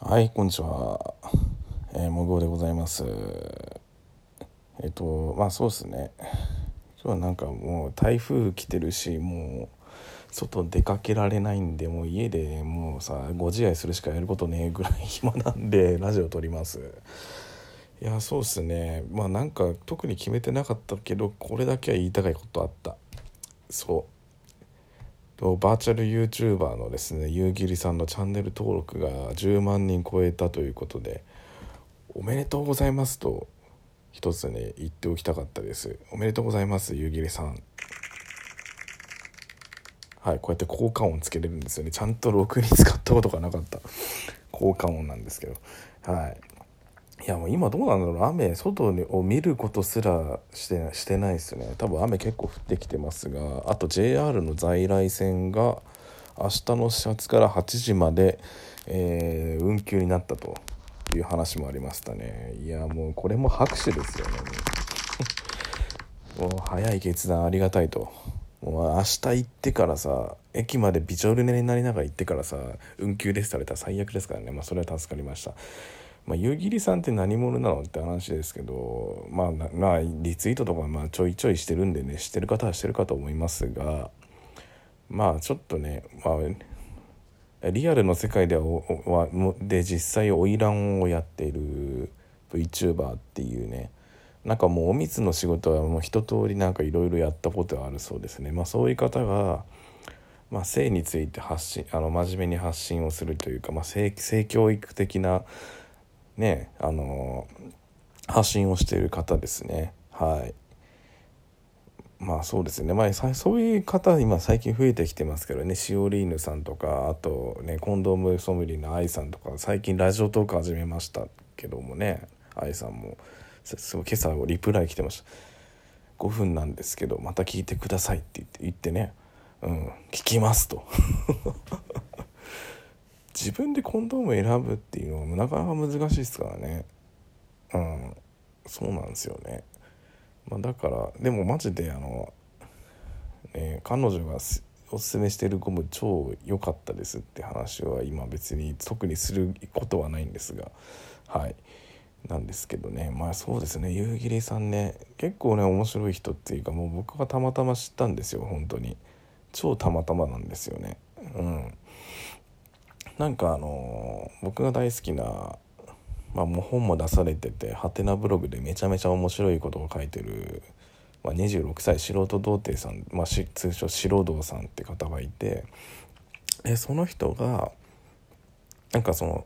はい、こんにちは。えー、もぐおでございます。えっと、まあそうですね。今日はなんかもう台風来てるし、もう外出かけられないんで、もう家でもうさ、ご自愛するしかやることねえぐらい暇なんで、ラジオ撮ります。いや、そうですね。まあなんか特に決めてなかったけど、これだけは言いたいことあった。そう。とバーチャル YouTuber のですね夕霧さんのチャンネル登録が10万人超えたということでおめでとうございますと一つね言っておきたかったです。おめでとうございます夕霧さん。はいこうやって効果音つけれるんですよね。ちゃんと録に使ったことがなかった効果音なんですけど。はい。いやもう今どうなんだろう雨外を見ることすらしてしてないですね。多分雨結構降ってきてますがあと JR の在来線が明日の始発から8時まで、えー運休になったという話もありましたね。いやもうこれも拍手ですよね。もう。早い決断ありがたいと。もう明日行ってからさ駅までびちょ濡れになりながら行ってからさ運休ですされたら最悪ですからね。まあそれは助かりました。まあ、夕霧さんって何者なのって話ですけど、まあ、まあリツイートとかまあちょいちょいしてるんでね知ってる方は知ってるかと思いますがまあちょっとね、まあ、リアルの世界ではで実際花魁をやっている VTuber っていうねなんかもうおみつの仕事はもう一通りなんかいろいろやったことがあるそうですね。まあ、そういう方がまあ、性について発信あの真面目に発信をするというか、まあ、性性教育的なねあの発信をしている方ですね。はい。まあそうですね。まあそういう方今最近増えてきてますけどね。シオリーヌさんとかあとねコンドームソムリエの愛さんとか最近ラジオトーク始めましたけどもね。愛さんもすすごい今朝リプライ来てました。5分なんですけどまた聞いてくださいって言って言ってね。うん。聞きますと。自分でコンドーム選ぶっていうのはなかなか難しいですからね。うん。そうなんですよね、まあ、だからでもマジであの、ね、彼女がおすすめしてるゴム超良かったですって話は今別に特にすることはないんですが。はい。なんですけどね。まあそうですね。夕霧さんね。結構ね面白い人っていうかもう僕はたまたま知ったんですよ。本当に。超たまたまなんですよね。うん。なんかあの僕が大好きな、まあ、もう本も出されててハテナブログでめちゃめちゃ面白いことを書いてる、まあ、26歳素人童貞さん、まあ、通称白道さんって方がいてでその人がなんかその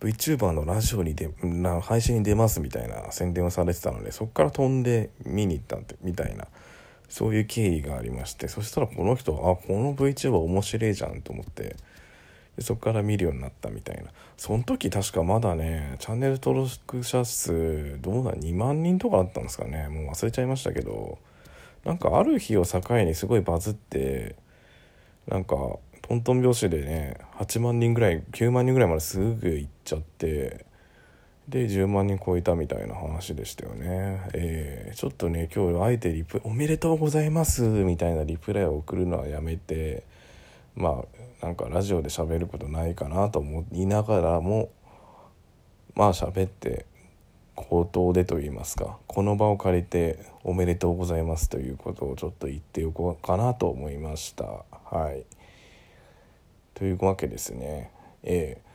VTuber のラジオにでな配信に出ますみたいな宣伝をされてたのでそこから飛んで見に行ったってみたいなそういう経緯がありましてそしたらこの人あこの VTuber 面白いじゃんと思ってでそこから見るようになったみたいな。その時確かまだねチャンネル登録者数どうだ2万人とかだったんですかね。もう忘れちゃいましたけど。なんかある日を境にすごいバズってなんかトントン拍子でね8万人ぐらい9万人ぐらいまですぐ行っちゃってで10万人超えたみたいな話でしたよね。えー、ちょっとね今日あえてリプ「おめでとうございます」みたいなリプライを送るのはやめてまあなんかラジオで喋ることないかなと思いながらもまあ喋って口頭でと言いますかこの場を借りて「おめでとうございます」ということをちょっと言っておこうかなと思いました。はい。というわけですね。ええ。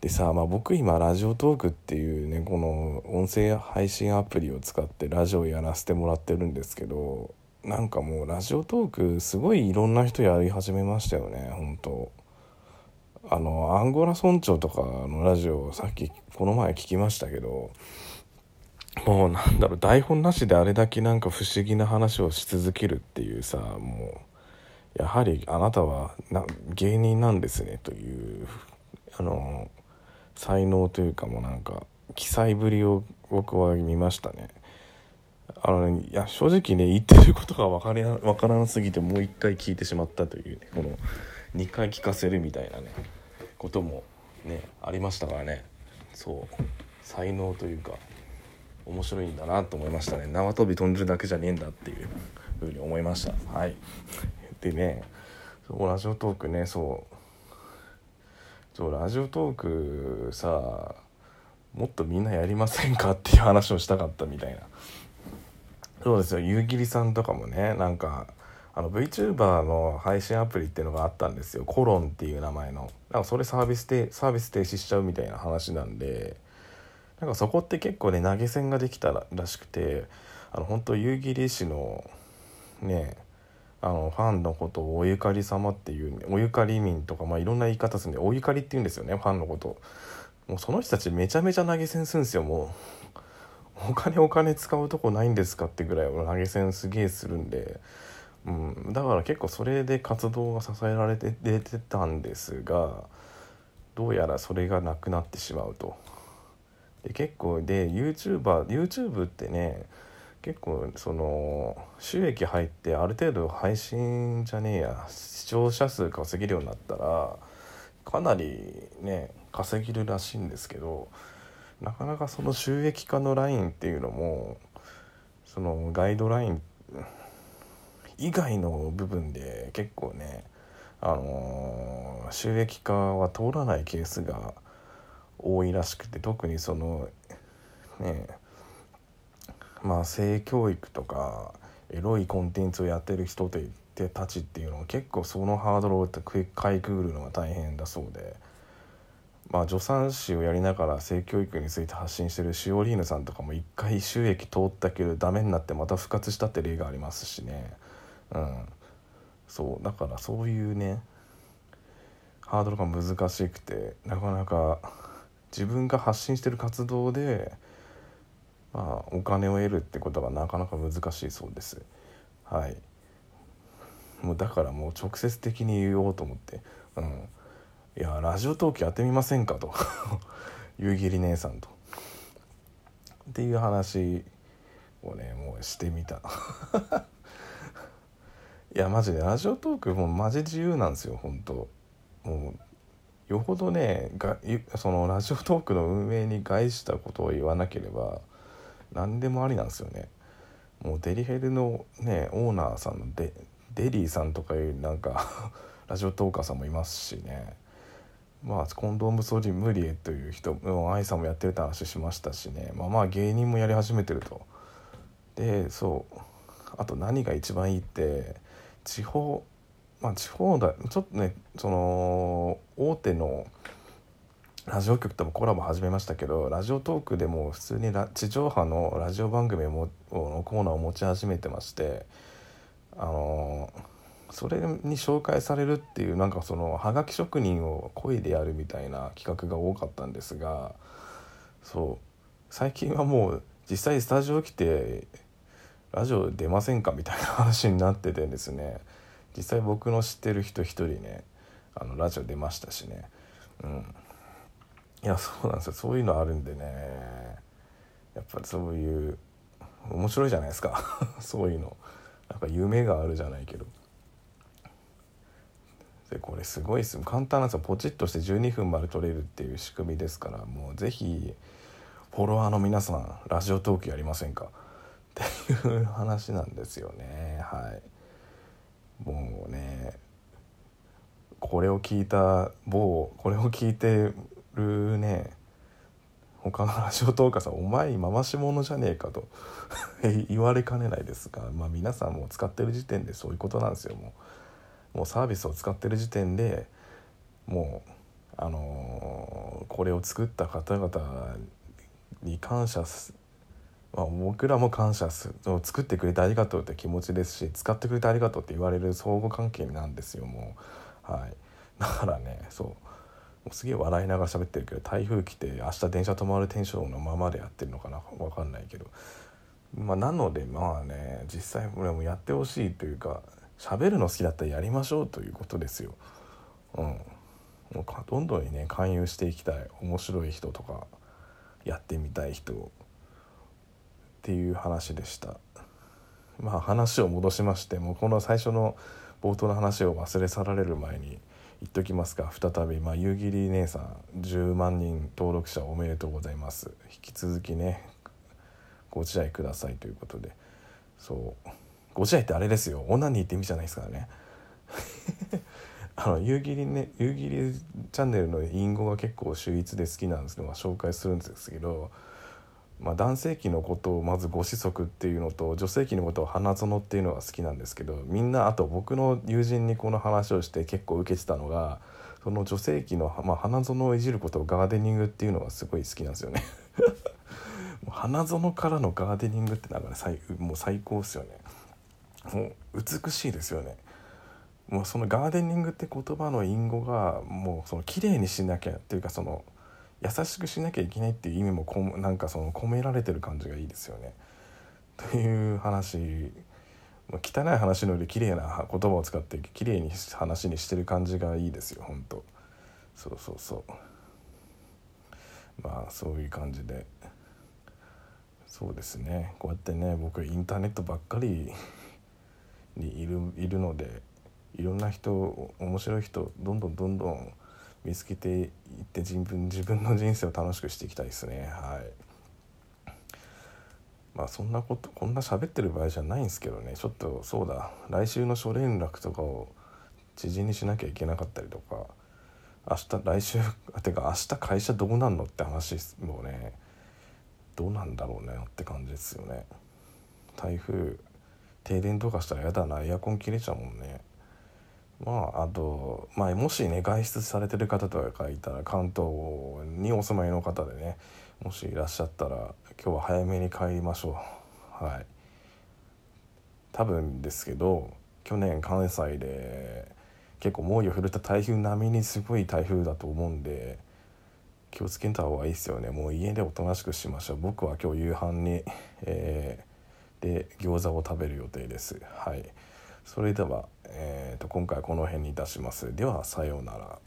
でさ、まあ、僕今ラジオトークっていうねこの音声配信アプリを使ってラジオやらせてもらってるんですけどなんかもうラジオトークすごいいろんな人やり始めましたよね本当あのアンゴラ村長とかのラジオさっきこの前聞きましたけどもうなんだろう台本なしであれだけなんか不思議な話をし続けるっていうさもうやはりあなたはな芸人なんですねというあの才能というかもうなんか記載ぶりを僕は見ましたね。あのね、いや正直ね言ってることが分かりな分からなすぎてもう一回聞いてしまったという、ね、この2回聞かせるみたいなねこともねありましたからね。そう。才能というか面白いんだなと思いましたね。縄跳び飛んでるだけじゃねえんだっていうふうに思いました。はい。でねそうラジオトークねそう。ちょラジオトークさもっとみんなやりませんかっていう話をしたかったみたいな。そうですよ。夕霧さんとかもねなんかあの VTuber の配信アプリっていうのがあったんですよ。コロンっていう名前の。なんかそれサービスでサービス停止しちゃうみたいな話なんで。なんかそこって結構ね投げ銭ができたらしくてあの本当夕霧市のねあのファンのことをおゆかり様っていうおゆかり民とか、まあ、いろんな言い方するんでおゆかりって言うんですよねファンのこと。もうその人たちめちゃめちゃ投げ銭するんですよもう。お金お金使うとこないんですかってぐらい投げ銭すげえするんで、うん、だから結構それで活動が支えられて出てたんですがどうやらそれがなくなってしまうと。で結構で YouTuber YouTube ってね結構その収益入ってある程度配信じゃねえや視聴者数稼げるようになったらかなりね稼げるらしいんですけどなかなかその収益化のラインっていうのもそのガイドライン以外の部分で結構ねあの収益化は通らないケースが多いらしくて特にそのねまあ性教育とかエロいコンテンツをやってる人たちっていうのは結構そのハードルをかいくぐるのが大変だそうで。まあ、助産師をやりながら性教育について発信してるシオリーヌさんとかも一回収益通ったけどダメになってまた復活したって例がありますしね。うん。そう。だからそういうねハードルが難しくてなかなか自分が発信してる活動で、まあ、お金を得るってことがなかなか難しいそうです。はい。もうだからもう直接的に言おうと思って。うん。いやラジオトークやってみませんか？と。夕霧姉さんと。っていう話をねもうしてみた。いやマジでラジオトークもうマジ自由なんですよ本当。もうよほどねがそのラジオトークの運営に害したことを言わなければ何でもありなんですよね。もうデリヘルのねオーナーさんのデデリーさんとかいうなんか ラジオトーカーさんもいますしね。まあコンドーム掃除無理という人愛さんもやってるって話しましたしね。まあまあ芸人もやり始めてると。でそう。あと何が一番いいって地方まあ地方だちょっとねその大手のラジオ局ともコラボ始めましたけどラジオトークでも普通に地上波のラジオ番組ものコーナーを持ち始めてましてあのーそれに紹介されるっていうなんかそのはがき職人を声でやるみたいな企画が多かったんですがそう最近はもう実際スタジオ来てラジオ出ませんかみたいな話になっててですね。実際僕の知ってる人一人ねあのラジオ出ましたしね。うん。いやそうなんですよ。そういうのあるんでね。やっぱそういう面白いじゃないですか。そういうの。なんか夢があるじゃないけど。でこれすごいです。簡単なんですよ。ポチッとして12分まで撮れるっていう仕組みですからもう是非フォロワーの皆さんラジオトークやりませんか？っていう話なんですよね。はい。もうねこれを聞いた某これを聞いてるね他のラジオトーカーさん「お前回し者じゃねえか」と。言われかねないですがまあ皆さんも使ってる時点でそういうことなんですよもう。もうサービスを使ってる時点でもうあの、これを作った方々に感謝す、まあ、僕らも感謝す作ってくれてありがとうって気持ちですし使ってくれてありがとうって言われる相互関係なんですよもう。はい。だからねそう。もうすげえ笑いながら喋ってるけど台風来て明日電車止まるテンションのままでやってるのかな分かんないけど。まあなのでまあね実際俺もやってほしいというか喋るの好きだったらやりましょうということですよ。うん、もうどんどんね勧誘していきたい。面白い人とかやってみたい人っていう話でした。まあ話を戻しましてもうこの最初の冒頭の話を忘れ去られる前に言っときますか。再び、まあ、夕霧姉さん10万人登録者おめでとうございます。引き続きねご自愛くださいということで。そう。ご自愛ってあれですよオナニーって意味じゃないですからねあの夕霧ね夕霧チャンネルの隠語が結構秀逸で好きなんですけど、まあ、紹介するんですけど、まあ、男性器のことをまずご子息っていうのと女性器のことを花園っていうのが好きなんですけどみんなあと僕の友人にこの話をして結構受けてたのがその女性器の、まあ、花園をいじることをガーデニングっていうのがすごい好きなんですよね。花園からのガーデニングってなんかね最もう最高ですよね。もう美しいですよね。もうそのガーデニングって言葉の隠語がもうその綺麗にしなきゃっていうかその優しくしなきゃいけないっていう意味もこなんかその込められてる感じがいいですよね。という話汚い話のより綺麗な言葉を使って綺麗に話にしてる感じがいいですよ本当そうそうそうまあそういう感じでそうですねこうやってね僕インターネットばっかりにいるいるのでいろんな人面白い人どんどんどんどん見つけていって自分自分の人生を楽しくしていきたいですね。はい。まあそんなことこんな喋ってる場合じゃないんですけどね。ちょっとそうだ。来週の初連絡とかを知人にしなきゃいけなかったりとか明日来週 あてか明日会社どうなんのって話もうねどうなんだろうねって感じですよね。台風停電とかしたら嫌だな。エアコン切れちゃうもんね。まああと、まあ、もしね外出されてる方とかいたら関東にお住まいの方でねもしいらっしゃったら今日は早めに帰りましょう。はい。多分ですけど去年関西で結構猛威を振るった台風並みにすごい台風だと思うんで気をつけた方がいいですよね。もう家でおとなしくしましょう。僕は今日夕飯に、えー、で餃子を食べる予定です。はい。それでは、えーと、今回この辺にいたします。ではさようなら。